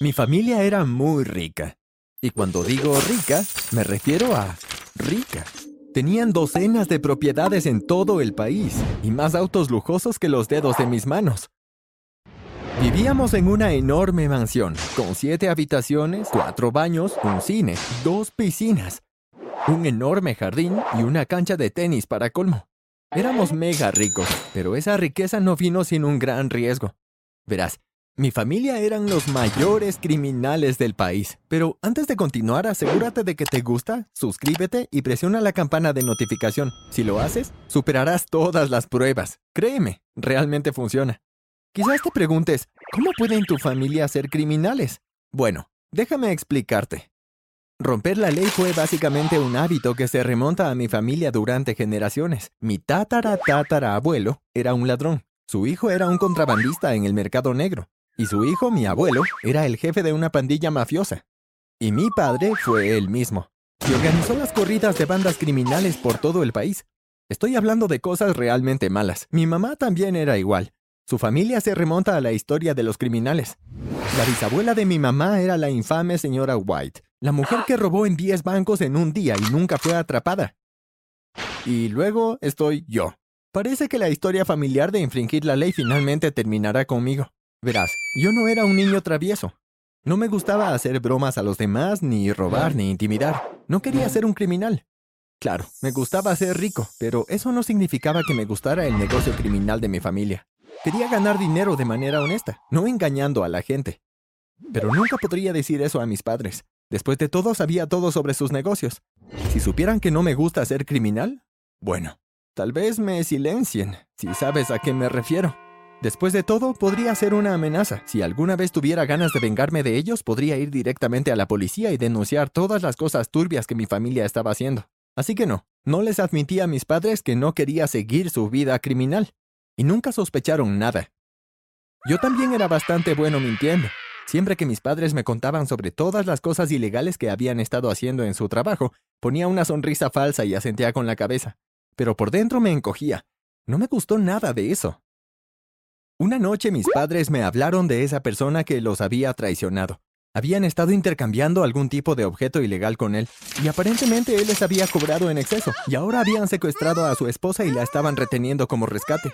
Mi familia era muy rica. Y cuando digo rica, me refiero a rica. Tenían docenas de propiedades en todo el país y más autos lujosos que los dedos de mis manos. Vivíamos en una enorme mansión, con siete habitaciones, cuatro baños, un cine, dos piscinas, un enorme jardín y una cancha de tenis para colmo. Éramos mega ricos, pero esa riqueza no vino sin un gran riesgo. Verás, mi familia eran los mayores criminales del país. Pero antes de continuar, asegúrate de que te gusta, suscríbete y presiona la campana de notificación. Si lo haces, superarás todas las pruebas. Créeme, realmente funciona. Quizás te preguntes, ¿cómo pueden tu familia ser criminales? Bueno, déjame explicarte. Romper la ley fue básicamente un hábito que se remonta a mi familia durante generaciones. Mi tatara tatara abuelo era un ladrón. Su hijo era un contrabandista en el mercado negro. Y su hijo, mi abuelo, era el jefe de una pandilla mafiosa. Y mi padre fue él mismo. Y organizó las corridas de bandas criminales por todo el país. Estoy hablando de cosas realmente malas. Mi mamá también era igual. Su familia se remonta a la historia de los criminales. La bisabuela de mi mamá era la infame señora White, la mujer que robó en 10 bancos en un día y nunca fue atrapada. Y luego estoy yo. Parece que la historia familiar de infringir la ley finalmente terminará conmigo. Verás, yo no era un niño travieso. No me gustaba hacer bromas a los demás, ni robar, ni intimidar. No quería ser un criminal. Claro, me gustaba ser rico, pero eso no significaba que me gustara el negocio criminal de mi familia. Quería ganar dinero de manera honesta, no engañando a la gente. Pero nunca podría decir eso a mis padres. Después de todo, sabía todo sobre sus negocios. Si supieran que no me gusta ser criminal, bueno, tal vez me silencien, si sabes a qué me refiero. Después de todo, podría ser una amenaza. Si alguna vez tuviera ganas de vengarme de ellos, podría ir directamente a la policía y denunciar todas las cosas turbias que mi familia estaba haciendo. Así que no, no les admití a mis padres que no quería seguir su vida criminal y nunca sospecharon nada. Yo también era bastante bueno mintiendo. Siempre que mis padres me contaban sobre todas las cosas ilegales que habían estado haciendo en su trabajo, ponía una sonrisa falsa y asentía con la cabeza. Pero por dentro me encogía. No me gustó nada de eso. Una noche mis padres me hablaron de esa persona que los había traicionado. Habían estado intercambiando algún tipo de objeto ilegal con él, y aparentemente él les había cobrado en exceso, y ahora habían secuestrado a su esposa y la estaban reteniendo como rescate.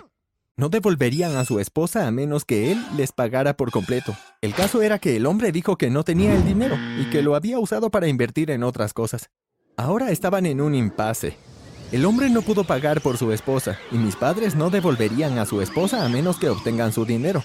No devolverían a su esposa a menos que él les pagara por completo. El caso era que el hombre dijo que no tenía el dinero y que lo había usado para invertir en otras cosas. Ahora estaban en un impasse. El hombre no pudo pagar por su esposa y mis padres no devolverían a su esposa a menos que obtengan su dinero.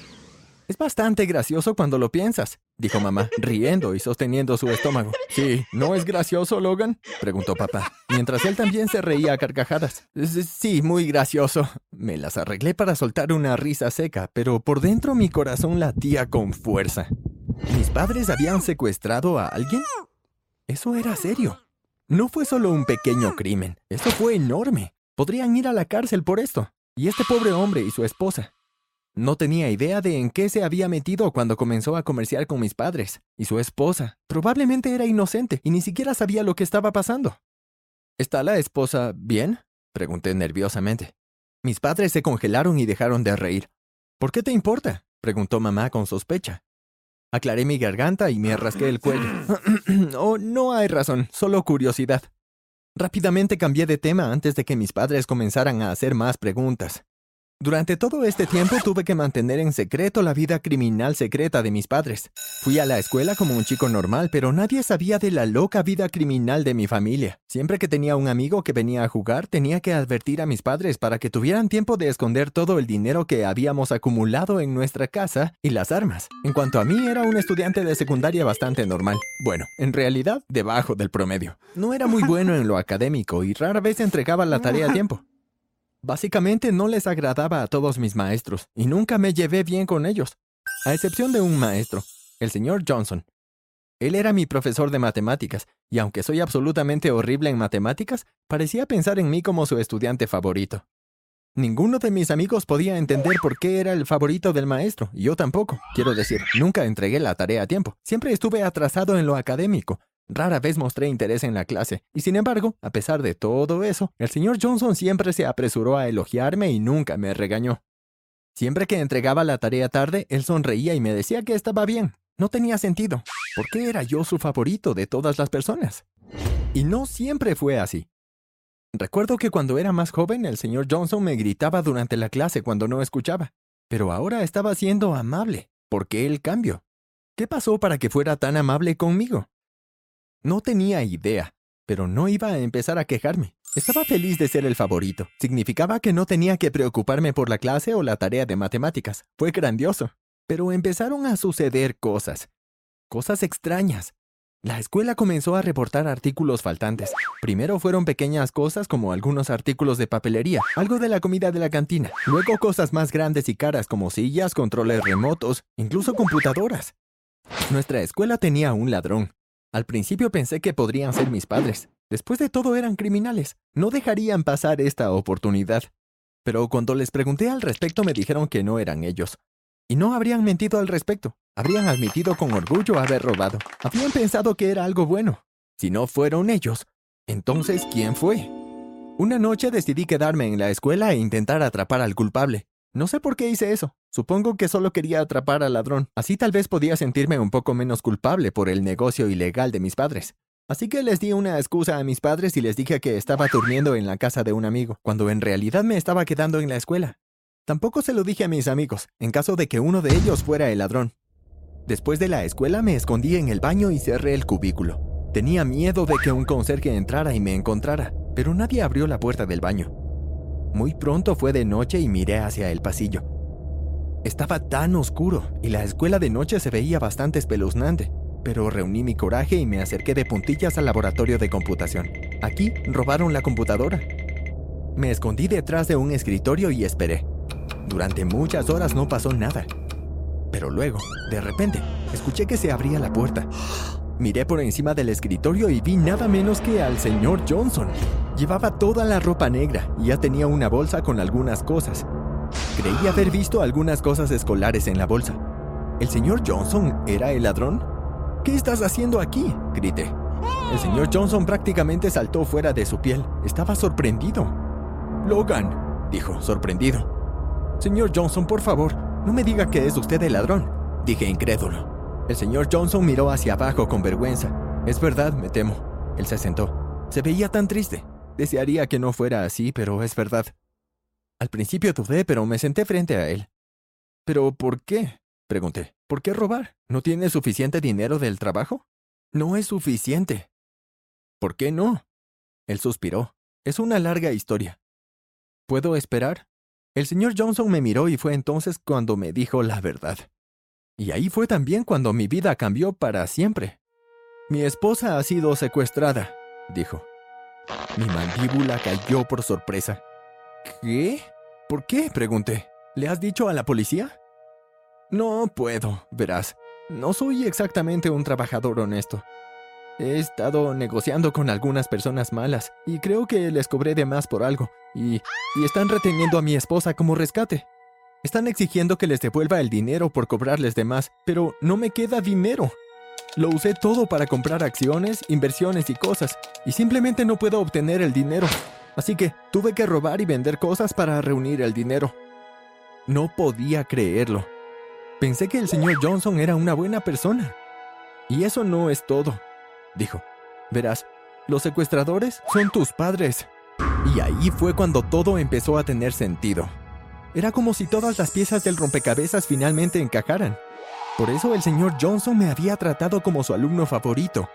Es bastante gracioso cuando lo piensas, dijo mamá, riendo y sosteniendo su estómago. Sí, ¿no es gracioso, Logan? preguntó papá, mientras él también se reía a carcajadas. Sí, muy gracioso. Me las arreglé para soltar una risa seca, pero por dentro mi corazón latía con fuerza. ¿Mis padres habían secuestrado a alguien? Eso era serio. No fue solo un pequeño crimen, eso fue enorme. Podrían ir a la cárcel por esto. Y este pobre hombre y su esposa. No tenía idea de en qué se había metido cuando comenzó a comerciar con mis padres, y su esposa probablemente era inocente y ni siquiera sabía lo que estaba pasando. ¿Está la esposa bien? pregunté nerviosamente. Mis padres se congelaron y dejaron de reír. ¿Por qué te importa? preguntó mamá con sospecha. Aclaré mi garganta y me rasqué el cuello. oh, no hay razón, solo curiosidad. Rápidamente cambié de tema antes de que mis padres comenzaran a hacer más preguntas. Durante todo este tiempo tuve que mantener en secreto la vida criminal secreta de mis padres. Fui a la escuela como un chico normal, pero nadie sabía de la loca vida criminal de mi familia. Siempre que tenía un amigo que venía a jugar, tenía que advertir a mis padres para que tuvieran tiempo de esconder todo el dinero que habíamos acumulado en nuestra casa y las armas. En cuanto a mí, era un estudiante de secundaria bastante normal. Bueno, en realidad, debajo del promedio. No era muy bueno en lo académico y rara vez entregaba la tarea a tiempo. Básicamente no les agradaba a todos mis maestros y nunca me llevé bien con ellos, a excepción de un maestro, el señor Johnson. Él era mi profesor de matemáticas, y aunque soy absolutamente horrible en matemáticas, parecía pensar en mí como su estudiante favorito. Ninguno de mis amigos podía entender por qué era el favorito del maestro, y yo tampoco. Quiero decir, nunca entregué la tarea a tiempo. Siempre estuve atrasado en lo académico, Rara vez mostré interés en la clase, y sin embargo, a pesar de todo eso, el señor Johnson siempre se apresuró a elogiarme y nunca me regañó. Siempre que entregaba la tarea tarde, él sonreía y me decía que estaba bien. No tenía sentido. ¿Por qué era yo su favorito de todas las personas? Y no siempre fue así. Recuerdo que cuando era más joven el señor Johnson me gritaba durante la clase cuando no escuchaba, pero ahora estaba siendo amable. ¿Por qué el cambio? ¿Qué pasó para que fuera tan amable conmigo? No tenía idea, pero no iba a empezar a quejarme. Estaba feliz de ser el favorito. Significaba que no tenía que preocuparme por la clase o la tarea de matemáticas. Fue grandioso. Pero empezaron a suceder cosas. Cosas extrañas. La escuela comenzó a reportar artículos faltantes. Primero fueron pequeñas cosas como algunos artículos de papelería, algo de la comida de la cantina. Luego cosas más grandes y caras como sillas, controles remotos, incluso computadoras. Nuestra escuela tenía un ladrón. Al principio pensé que podrían ser mis padres. Después de todo eran criminales. No dejarían pasar esta oportunidad. Pero cuando les pregunté al respecto me dijeron que no eran ellos. Y no habrían mentido al respecto. Habrían admitido con orgullo haber robado. Habían pensado que era algo bueno. Si no fueron ellos, entonces ¿quién fue? Una noche decidí quedarme en la escuela e intentar atrapar al culpable. No sé por qué hice eso. Supongo que solo quería atrapar al ladrón. Así tal vez podía sentirme un poco menos culpable por el negocio ilegal de mis padres. Así que les di una excusa a mis padres y les dije que estaba durmiendo en la casa de un amigo, cuando en realidad me estaba quedando en la escuela. Tampoco se lo dije a mis amigos, en caso de que uno de ellos fuera el ladrón. Después de la escuela me escondí en el baño y cerré el cubículo. Tenía miedo de que un conserje entrara y me encontrara, pero nadie abrió la puerta del baño. Muy pronto fue de noche y miré hacia el pasillo. Estaba tan oscuro y la escuela de noche se veía bastante espeluznante, pero reuní mi coraje y me acerqué de puntillas al laboratorio de computación. Aquí robaron la computadora. Me escondí detrás de un escritorio y esperé. Durante muchas horas no pasó nada. Pero luego, de repente, escuché que se abría la puerta. Miré por encima del escritorio y vi nada menos que al señor Johnson. Llevaba toda la ropa negra y ya tenía una bolsa con algunas cosas. Creí haber visto algunas cosas escolares en la bolsa. ¿El señor Johnson era el ladrón? ¿Qué estás haciendo aquí? grité. El señor Johnson prácticamente saltó fuera de su piel. Estaba sorprendido. Logan, dijo, sorprendido. Señor Johnson, por favor, no me diga que es usted el ladrón, dije incrédulo. El señor Johnson miró hacia abajo con vergüenza. Es verdad, me temo. Él se sentó. Se veía tan triste. Desearía que no fuera así, pero es verdad. Al principio dudé, pero me senté frente a él. ¿Pero por qué? pregunté. ¿Por qué robar? ¿No tiene suficiente dinero del trabajo? No es suficiente. ¿Por qué no? Él suspiró. Es una larga historia. ¿Puedo esperar? El señor Johnson me miró y fue entonces cuando me dijo la verdad. Y ahí fue también cuando mi vida cambió para siempre. Mi esposa ha sido secuestrada, dijo. Mi mandíbula cayó por sorpresa. ¿Qué? ¿Por qué? pregunté. ¿Le has dicho a la policía? No puedo, verás. No soy exactamente un trabajador honesto. He estado negociando con algunas personas malas y creo que les cobré de más por algo y, y están reteniendo a mi esposa como rescate. Están exigiendo que les devuelva el dinero por cobrarles de más, pero no me queda dinero. Lo usé todo para comprar acciones, inversiones y cosas, y simplemente no puedo obtener el dinero. Así que tuve que robar y vender cosas para reunir el dinero. No podía creerlo. Pensé que el señor Johnson era una buena persona. Y eso no es todo dijo. Verás, los secuestradores son tus padres. Y ahí fue cuando todo empezó a tener sentido. Era como si todas las piezas del rompecabezas finalmente encajaran. Por eso el señor Johnson me había tratado como su alumno favorito.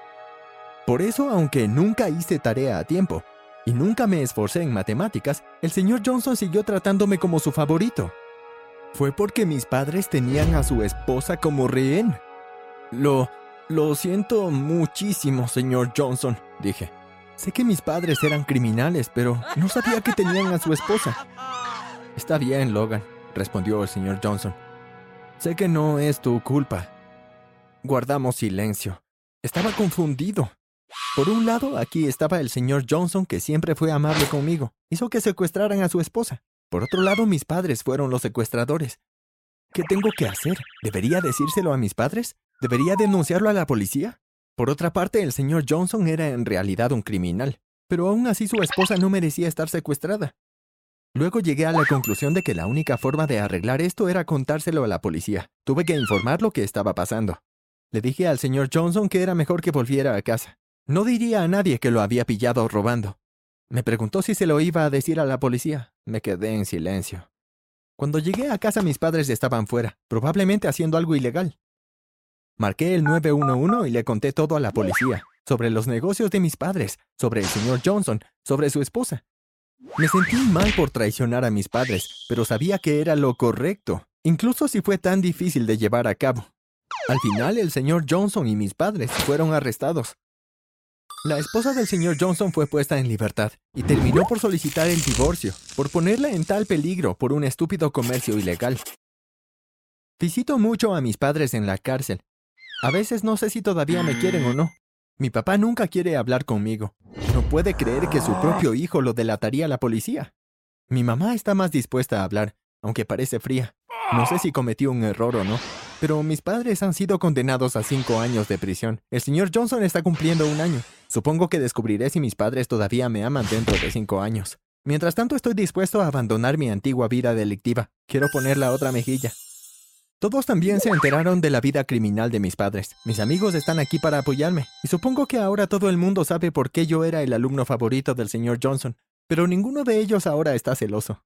Por eso, aunque nunca hice tarea a tiempo y nunca me esforcé en matemáticas, el señor Johnson siguió tratándome como su favorito. Fue porque mis padres tenían a su esposa como rehén. Lo lo siento muchísimo, señor Johnson, dije. Sé que mis padres eran criminales, pero no sabía que tenían a su esposa. Está bien, Logan, respondió el señor Johnson. Sé que no es tu culpa. Guardamos silencio. Estaba confundido. Por un lado, aquí estaba el señor Johnson, que siempre fue amable conmigo. Hizo que secuestraran a su esposa. Por otro lado, mis padres fueron los secuestradores. ¿Qué tengo que hacer? ¿Debería decírselo a mis padres? ¿Debería denunciarlo a la policía? Por otra parte, el señor Johnson era en realidad un criminal, pero aún así su esposa no merecía estar secuestrada. Luego llegué a la conclusión de que la única forma de arreglar esto era contárselo a la policía. Tuve que informar lo que estaba pasando. Le dije al señor Johnson que era mejor que volviera a casa. No diría a nadie que lo había pillado robando. Me preguntó si se lo iba a decir a la policía. Me quedé en silencio. Cuando llegué a casa mis padres estaban fuera, probablemente haciendo algo ilegal. Marqué el 911 y le conté todo a la policía, sobre los negocios de mis padres, sobre el señor Johnson, sobre su esposa. Me sentí mal por traicionar a mis padres, pero sabía que era lo correcto, incluso si fue tan difícil de llevar a cabo. Al final, el señor Johnson y mis padres fueron arrestados. La esposa del señor Johnson fue puesta en libertad y terminó por solicitar el divorcio, por ponerla en tal peligro por un estúpido comercio ilegal. Visito mucho a mis padres en la cárcel. A veces no sé si todavía me quieren o no. Mi papá nunca quiere hablar conmigo. No puede creer que su propio hijo lo delataría a la policía. Mi mamá está más dispuesta a hablar, aunque parece fría. No sé si cometió un error o no, pero mis padres han sido condenados a cinco años de prisión. El señor Johnson está cumpliendo un año. Supongo que descubriré si mis padres todavía me aman dentro de cinco años. Mientras tanto, estoy dispuesto a abandonar mi antigua vida delictiva. Quiero poner la otra mejilla. Todos también se enteraron de la vida criminal de mis padres. Mis amigos están aquí para apoyarme, y supongo que ahora todo el mundo sabe por qué yo era el alumno favorito del señor Johnson, pero ninguno de ellos ahora está celoso.